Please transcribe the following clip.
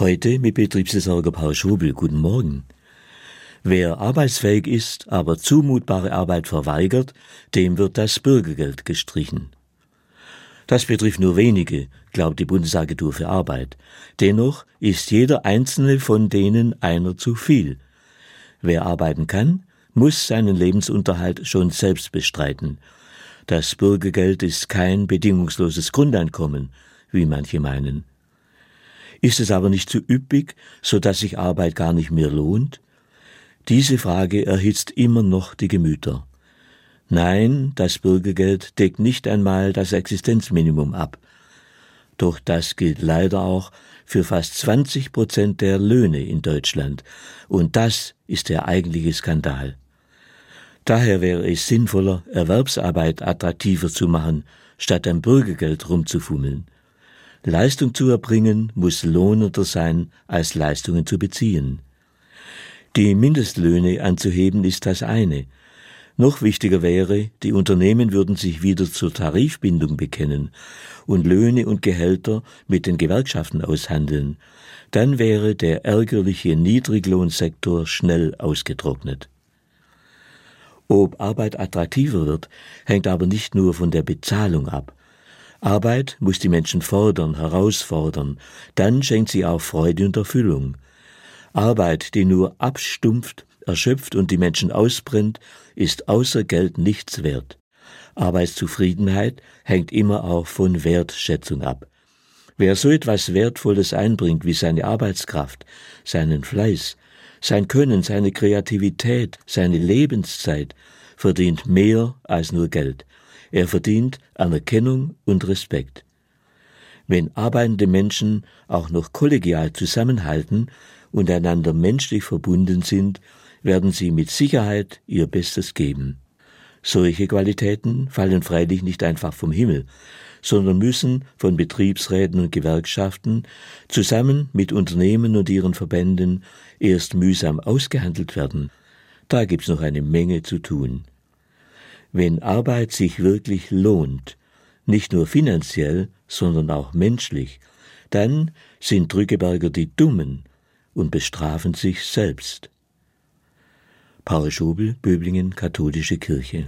Heute mit Betriebsversorger Paul Schobel. Guten Morgen. Wer arbeitsfähig ist, aber zumutbare Arbeit verweigert, dem wird das Bürgergeld gestrichen. Das betrifft nur wenige, glaubt die Bundesagentur für Arbeit. Dennoch ist jeder einzelne von denen einer zu viel. Wer arbeiten kann, muss seinen Lebensunterhalt schon selbst bestreiten. Das Bürgergeld ist kein bedingungsloses Grundeinkommen, wie manche meinen. Ist es aber nicht zu üppig, so dass sich Arbeit gar nicht mehr lohnt? Diese Frage erhitzt immer noch die Gemüter. Nein, das Bürgergeld deckt nicht einmal das Existenzminimum ab. Doch das gilt leider auch für fast 20 Prozent der Löhne in Deutschland. Und das ist der eigentliche Skandal. Daher wäre es sinnvoller, Erwerbsarbeit attraktiver zu machen, statt am Bürgergeld rumzufummeln. Leistung zu erbringen muss lohnender sein, als Leistungen zu beziehen. Die Mindestlöhne anzuheben ist das eine. Noch wichtiger wäre, die Unternehmen würden sich wieder zur Tarifbindung bekennen und Löhne und Gehälter mit den Gewerkschaften aushandeln. Dann wäre der ärgerliche Niedriglohnsektor schnell ausgetrocknet. Ob Arbeit attraktiver wird, hängt aber nicht nur von der Bezahlung ab. Arbeit muss die Menschen fordern, herausfordern, dann schenkt sie auch Freude und Erfüllung. Arbeit, die nur abstumpft, erschöpft und die Menschen ausbrennt, ist außer Geld nichts wert. Arbeitszufriedenheit hängt immer auch von Wertschätzung ab. Wer so etwas Wertvolles einbringt wie seine Arbeitskraft, seinen Fleiß, sein Können, seine Kreativität, seine Lebenszeit, verdient mehr als nur Geld. Er verdient Anerkennung und Respekt. Wenn arbeitende Menschen auch noch kollegial zusammenhalten und einander menschlich verbunden sind, werden sie mit Sicherheit ihr Bestes geben. Solche Qualitäten fallen freilich nicht einfach vom Himmel, sondern müssen von Betriebsräten und Gewerkschaften zusammen mit Unternehmen und ihren Verbänden erst mühsam ausgehandelt werden. Da gibt's noch eine Menge zu tun wenn Arbeit sich wirklich lohnt, nicht nur finanziell, sondern auch menschlich, dann sind Drückeberger die Dummen und bestrafen sich selbst. Paul Schobel, Böblingen, Katholische Kirche